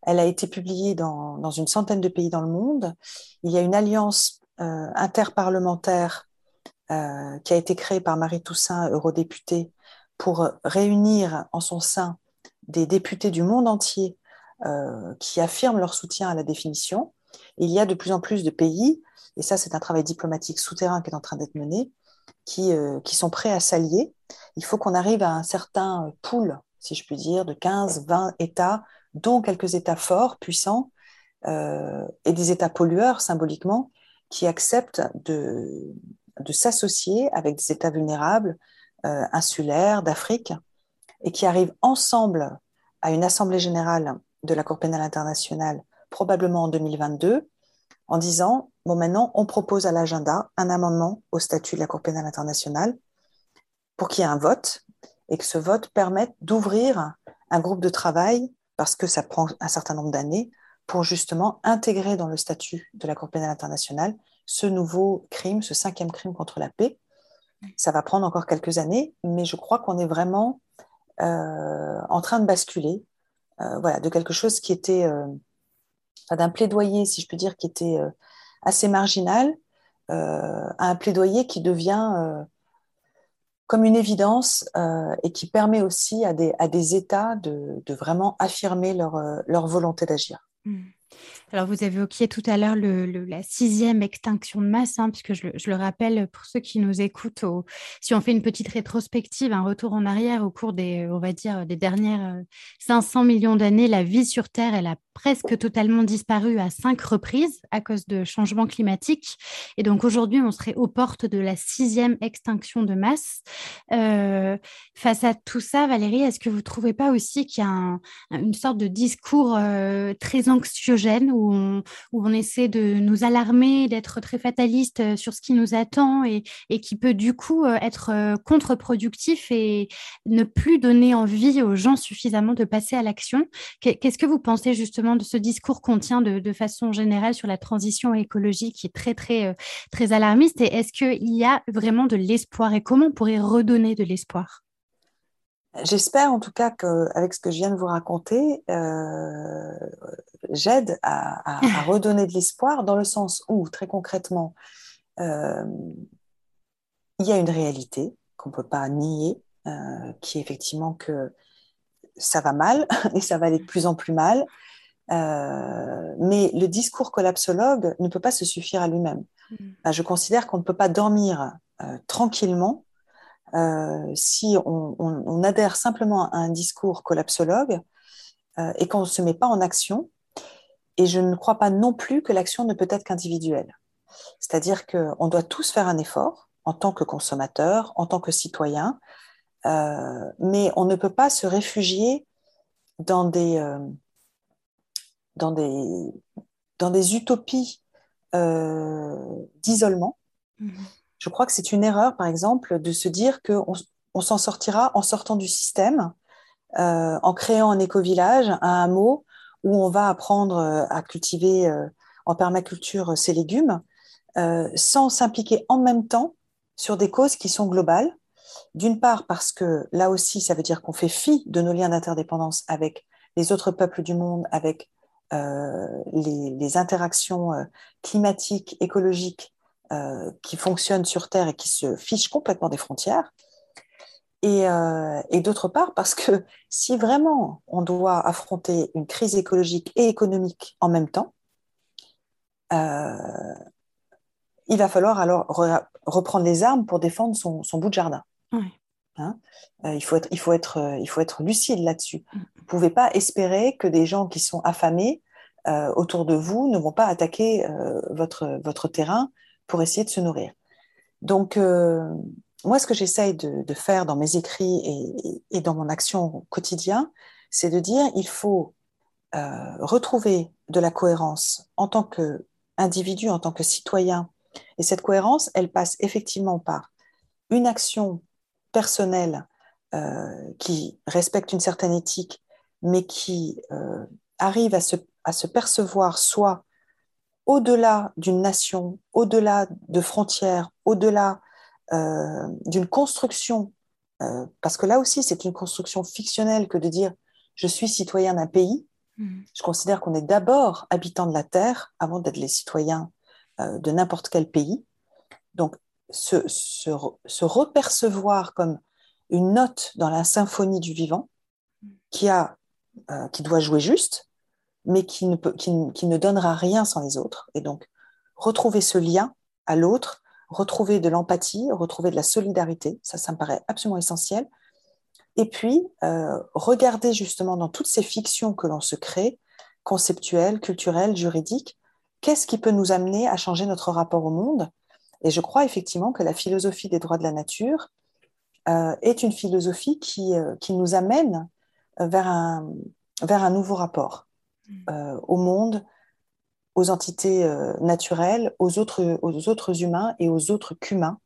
Elle a été publiée dans, une centaine de pays dans le monde. Il y a une alliance interparlementaire euh, qui a été créé par Marie Toussaint, eurodéputée, pour réunir en son sein des députés du monde entier euh, qui affirment leur soutien à la définition. il y a de plus en plus de pays, et ça c'est un travail diplomatique souterrain qui est en train d'être mené, qui, euh, qui sont prêts à s'allier. Il faut qu'on arrive à un certain pool, si je puis dire, de 15, 20 États, dont quelques États forts, puissants, et des États pollueurs symboliquement, qui acceptent de, de s'associer avec des États vulnérables, euh, insulaires, d'Afrique, et qui arrivent ensemble à une assemblée générale de la Cour pénale internationale, probablement en 2022, en disant, bon maintenant, on propose à l'agenda un amendement au statut de la Cour pénale internationale pour qu'il y ait un vote et que ce vote permette d'ouvrir un groupe de travail, parce que ça prend un certain nombre d'années, pour justement intégrer dans le statut de la Cour pénale internationale ce nouveau crime, ce cinquième crime contre la paix. Ça va prendre encore quelques années, mais je crois qu'on est vraiment euh, en train de basculer euh, voilà, de quelque chose qui était, euh, d'un plaidoyer, si je peux dire, qui était assez marginal, à un plaidoyer qui devient comme une évidence et qui permet aussi à des, à des États de, de vraiment affirmer leur, leur volonté d'agir. Mmh. Alors, vous évoquiez tout à l'heure la sixième extinction de masse, hein, puisque je, le rappelle pour ceux qui nous écoutent, si on fait une petite rétrospective, un retour en arrière au cours des, on va dire, des dernières 500 euh, millions d'années, la vie sur Terre, elle a presque totalement disparu à cinq reprises à cause de changements climatiques. Et donc, aujourd'hui, on serait aux portes de la sixième extinction de masse. Euh, face à tout ça, Valérie, est-ce que vous ne trouvez pas aussi qu'il y a une sorte de discours euh, très où on, essaie de nous alarmer, d'être très fataliste euh, sur ce qui nous attend et, qui peut du coup euh, être euh, contre-productif et ne plus donner envie aux gens suffisamment de passer à l'action. Qu'est-ce que vous pensez justement de ce discours qu'on tient de, de, façon générale sur la transition écologique qui est très, très, très alarmiste? Et est-ce qu'il y a vraiment de l'espoir? Et comment on pourrait redonner de l'espoir? J'espère en tout cas qu'avec ce que je viens de vous raconter, euh, j'aide à, redonner de l'espoir dans le sens où, très concrètement, euh, il y a une réalité qu'on ne peut pas nier, euh, qui est effectivement que ça va mal et ça va aller de plus en plus mal. mais le discours collapsologue ne peut pas se suffire à lui-même. Mm. Je considère qu'on ne peut pas dormir tranquillement euh, si on, adhère simplement à un discours collapsologue euh, et qu'on ne se met pas en action. Et je ne crois pas non plus que l'action ne peut être qu'individuelle. C'est-à-dire qu'on doit tous faire un effort en tant que consommateur, en tant que citoyen, euh, mais on ne peut pas se réfugier dans des, dans des, dans des utopies d'isolement. Mmh je crois que c'est une erreur, par exemple, de se dire qu'on on, s'en sortira en sortant du système, euh, en créant un éco-village, un hameau, où on va apprendre euh, à cultiver euh, en permaculture ses légumes, sans s'impliquer en même temps sur des causes qui sont globales. D'une part parce que là aussi, ça veut dire qu'on fait fi de nos liens d'interdépendance avec les autres peuples du monde, avec les, interactions climatiques, écologiques euh, qui fonctionnent sur Terre et qui se fichent complètement des frontières. Et, et d'autre part, parce que si vraiment on doit affronter une crise écologique et économique en même temps, il va falloir alors reprendre les armes pour défendre son, bout de jardin. Hein? Il, faut être, il, faut être, il faut être lucide là-dessus. Mm. Vous ne pouvez pas espérer que des gens qui sont affamés euh, autour de vous ne vont pas attaquer euh, votre, votre terrain pour essayer de se nourrir. Donc, euh, moi, ce que j'essaye de, faire dans mes écrits et, dans mon action quotidien, c'est de dire il faut retrouver de la cohérence en tant qu'individu, en tant que citoyen. Et cette cohérence, elle passe effectivement par une action personnelle qui respecte une certaine éthique, mais qui arrive à se à se percevoir soit au-delà d'une nation, au-delà de frontières, au-delà euh, d'une construction, euh, parce que là aussi c'est une construction fictionnelle que de dire je suis citoyen d'un pays. Mm. Je considère qu'on est d'abord habitant de la Terre avant d'être les citoyens euh, de n'importe quel pays. Donc se, se, se, repercevoir comme une note dans la symphonie du vivant qui, a, qui doit jouer juste, mais qui ne, donnera rien sans les autres. Et donc, retrouver ce lien à l'autre, retrouver de l'empathie, retrouver de la solidarité, ça, ça me paraît absolument essentiel. Et puis, euh, regarder justement dans toutes ces fictions que l'on se crée, conceptuelles, culturelles, juridiques, qu'est-ce qui peut nous amener à changer notre rapport au monde? Et je crois effectivement que la philosophie des droits de la nature euh, est une philosophie qui, euh, qui nous amène vers un nouveau rapport. Euh, au monde, aux entités euh, naturelles, aux autres, aux autres humains et aux autres qu'humains.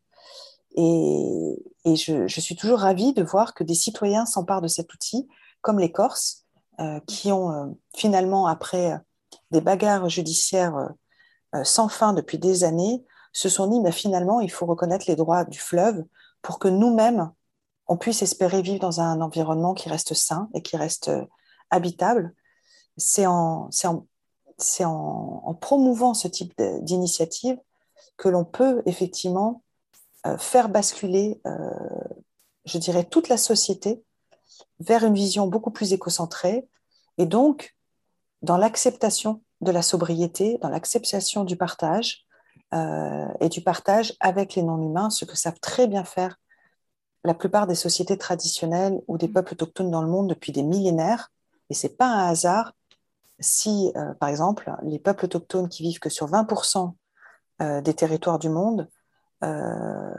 Et, je, suis toujours ravie de voir que des citoyens s'emparent de cet outil, comme les Corses, euh, qui ont finalement, après des bagarres judiciaires sans fin depuis des années, se sont dit, mais finalement, il faut reconnaître les droits du fleuve pour que nous-mêmes, on puisse espérer vivre dans un environnement qui reste sain et qui reste habitable c'est en, en, promouvant ce type d'initiative que l'on peut effectivement euh, faire basculer, euh, je dirais, toute la société vers une vision beaucoup plus écocentrée et donc dans l'acceptation de la sobriété, dans l'acceptation du partage euh, et du partage avec les non-humains, ce que savent très bien faire la plupart des sociétés traditionnelles ou des peuples autochtones dans le monde depuis des millénaires. Et c'est pas un hasard si, euh, par exemple, les peuples autochtones qui vivent que sur 20% euh, des territoires du monde euh,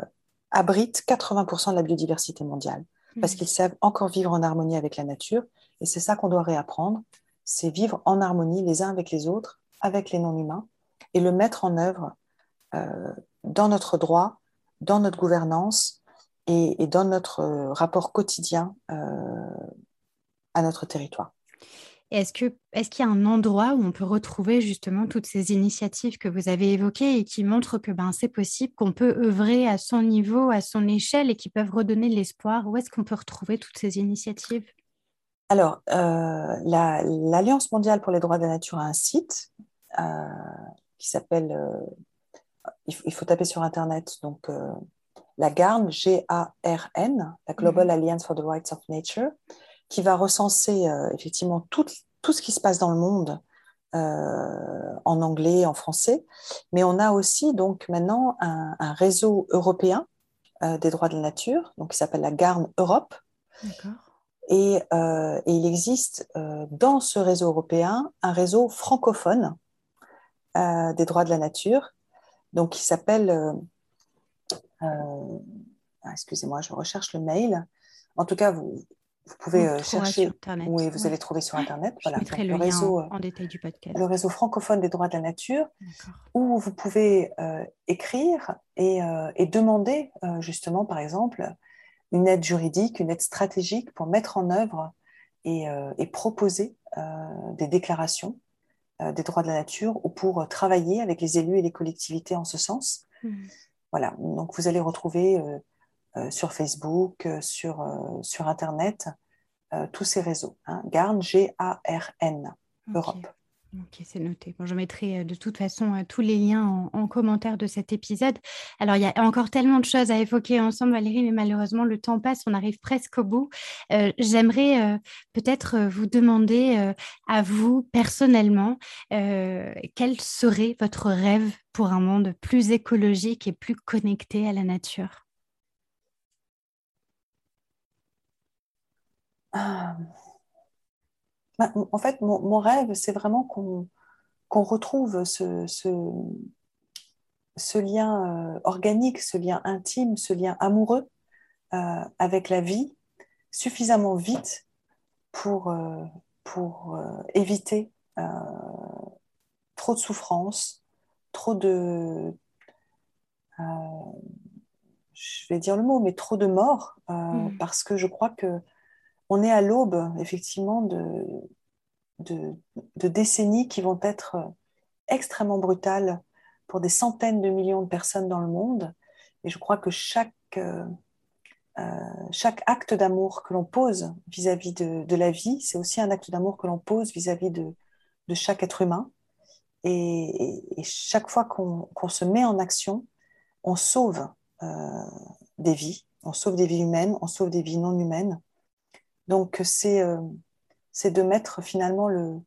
abritent 80% de la biodiversité mondiale, parce mmh. qu'ils savent encore vivre en harmonie avec la nature, et c'est ça qu'on doit réapprendre, c'est vivre en harmonie les uns avec les autres, avec les non-humains, et le mettre en œuvre dans notre droit, dans notre gouvernance et, et dans notre rapport quotidien à notre territoire. Est-ce qu'il est y a un endroit où on peut retrouver justement toutes ces initiatives que vous avez évoquées et qui montrent que ben, c'est possible, qu'on peut œuvrer à son niveau, à son échelle et qui peuvent redonner de l'espoir? Où est-ce qu'on peut retrouver toutes ces initiatives? Alors, euh, l'Alliance mondiale pour les droits de la nature a un site euh, qui s'appelle, euh, il, faut taper sur Internet, donc la GARN, G-A-R-N, la Global mhm. Alliance for the Rights of Nature qui va recenser euh, effectivement tout, tout, ce qui se passe dans le monde euh, en anglais, en français. Mais on a aussi donc maintenant un, réseau européen euh, des droits de la nature, donc qui s'appelle la Garn Europe. Et, et, il existe dans ce réseau européen un réseau francophone des droits de la nature, donc qui s'appelle, ah, excusez-moi, je recherche le mail. En tout cas, vous, vous pouvez euh, chercher. Oui, vous allez trouver sur Internet. voilà. le, réseau, en, détail du podcast. Le réseau francophone des droits de la nature, où vous pouvez euh, écrire et, euh, et demander justement, par exemple, une aide juridique, une aide stratégique pour mettre en œuvre et, et proposer des déclarations des droits de la nature ou pour travailler avec les élus et les collectivités en ce sens. Mmh. voilà, donc vous allez retrouver sur Facebook, sur, sur Internet, tous ces réseaux. Hein. GARN, G-A-R-N, Europe. Ok, c'est noté. Bon, je mettrai euh, de toute façon euh, tous les liens en, commentaire de cet épisode. Alors, il y a encore tellement de choses à évoquer ensemble, Valérie, mais malheureusement, le temps passe, on arrive presque au bout. Euh, j'aimerais peut-être vous demander à vous, personnellement, quel serait votre rêve pour un monde plus écologique et plus connecté à la nature? Ah. Bah, en fait, mon, rêve, c'est vraiment qu'on retrouve ce, lien euh, organique, ce lien intime, ce lien amoureux euh, avec la vie suffisamment vite pour, euh, pour éviter trop de souffrance, trop de... je vais dire le mot, mais trop de morts, mmh. parce que je crois que on est à l'aube, effectivement, de, décennies qui vont être extrêmement brutales pour des centaines de millions de personnes dans le monde. Et je crois que chaque, euh, euh, acte d'amour que l'on pose vis-à-vis de, la vie, c'est aussi un acte d'amour que l'on pose vis-à-vis de, chaque être humain. Et, chaque fois qu'on se met en action, on sauve euh, des vies, on sauve des vies humaines, on sauve des vies non humaines. Donc euh, c'est de mettre finalement le,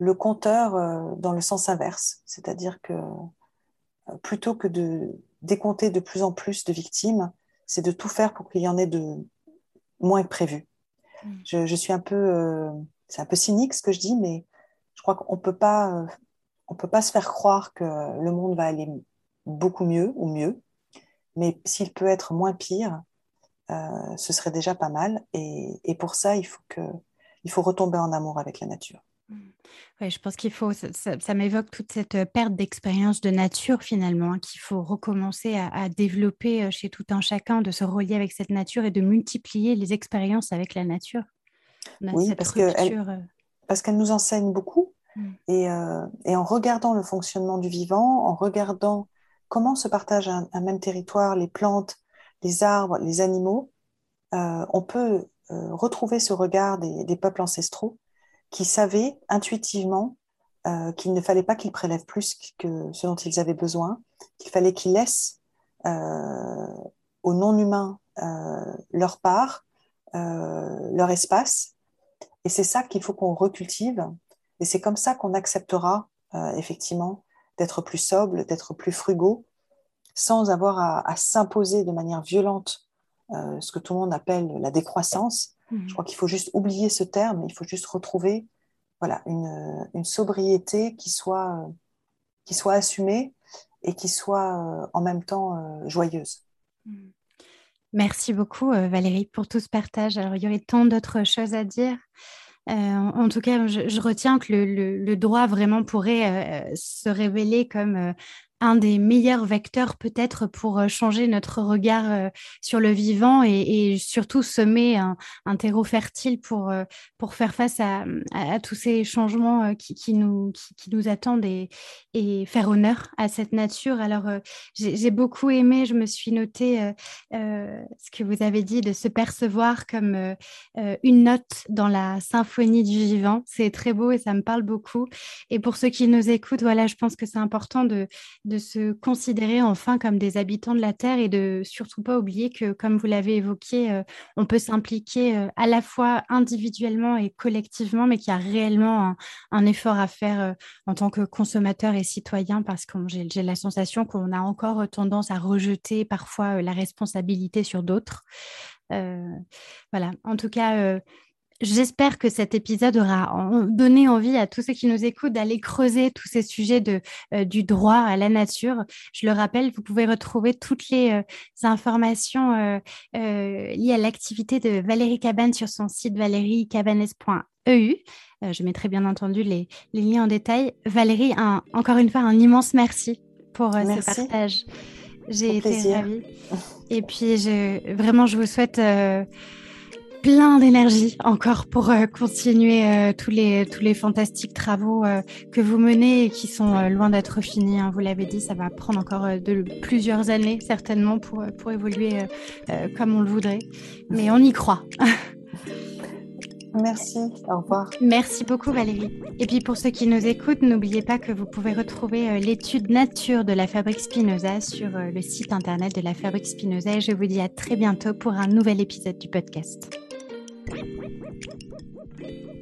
le compteur euh, dans le sens inverse, c'est-à-dire que euh, plutôt que de décompter de plus en plus de victimes, c'est de tout faire pour qu'il y en ait de moins que prévu. Mm. Je, suis un peu, c'est un peu cynique ce que je dis, mais je crois qu'on peut pas, on peut pas se faire croire que le monde va aller beaucoup mieux ou mieux, mais s'il peut être moins pire, euh, ce serait déjà pas mal. Et, pour ça, il faut, que, il faut retomber en amour avec la nature. Mmh. Oui, je pense qu'il faut, ça, m'évoque toute cette euh, perte d'expérience de nature finalement, hein, qu'il faut recommencer à, développer euh, chez tout un chacun, de se relier avec cette nature et de multiplier les expériences avec la nature. oui, parce qu'elle parce qu'elle nous enseigne beaucoup. Mmh. Et, et, en regardant le fonctionnement du vivant, en regardant comment se partagent un même territoire, les plantes, les arbres, les animaux, euh, on peut euh, retrouver ce regard des, peuples ancestraux qui savaient intuitivement euh, qu'il ne fallait pas qu'ils prélèvent plus que ce dont ils avaient besoin, qu'il fallait qu'ils laissent aux non-humains leur part, leur espace. Et c'est ça qu'il faut qu'on recultive. Et c'est comme ça qu'on acceptera effectivement d'être plus sobre, d'être plus frugaux, sans avoir à, s'imposer de manière violente euh, ce que tout le monde appelle la décroissance. Mhm. Je crois qu'il faut juste oublier ce terme, il faut juste retrouver voilà, une, sobriété qui soit, qui soit assumée et qui soit euh, en même temps euh, joyeuse. Mhm. Merci beaucoup Valérie pour tout ce partage. Alors il y aurait tant d'autres choses à dire. en tout cas, je, retiens que le, le, droit vraiment pourrait se révéler comme un des meilleurs vecteurs peut-être pour euh, changer notre regard euh, sur le vivant et, surtout semer un, terreau fertile pour, euh, pour faire face à, tous ces changements qui, nous, qui, nous attendent et, faire honneur à cette nature. Alors, j'ai beaucoup aimé, je me suis noté ce que vous avez dit de se percevoir comme une note dans la symphonie du vivant. C'est très beau et ça me parle beaucoup. Et pour ceux qui nous écoutent, voilà, je pense que c'est important de se considérer enfin comme des habitants de la Terre et de surtout pas oublier que, comme vous l'avez évoqué, euh, on peut s'impliquer euh, à la fois individuellement et collectivement, mais qu'il y a réellement un, effort à faire euh, en tant que consommateur et citoyen parce que j'ai la sensation qu'on a encore tendance à rejeter parfois la responsabilité sur d'autres. voilà, en tout cas, J'espère que cet épisode aura donné envie à tous ceux qui nous écoutent d'aller creuser tous ces sujets de, euh, du droit à la nature. Je le rappelle, vous pouvez retrouver toutes les euh, informations euh, liées à l'activité de Valérie Cabane sur son site valériecabanes.eu. je mettrai bien entendu les, liens en détail. Valérie, encore une fois, un immense merci pour ce partage. J'ai été ravie. Et puis, je, vraiment, je vous souhaite plein d'énergie encore pour euh, continuer euh, tous, les, tous les fantastiques travaux euh, que vous menez et qui sont loin d'être finis. Hein. Vous l'avez dit, ça va prendre encore de, plusieurs années certainement pour, pour évoluer comme on le voudrait. Mais on y croit. Merci, au revoir. Merci beaucoup Valérie. Et puis pour ceux qui nous écoutent, n'oubliez pas que vous pouvez retrouver l'étude nature de la fabrique Spinoza sur le site internet de la fabrique Spinoza. Et je vous dis à très bientôt pour un nouvel épisode du podcast. フフフフフ。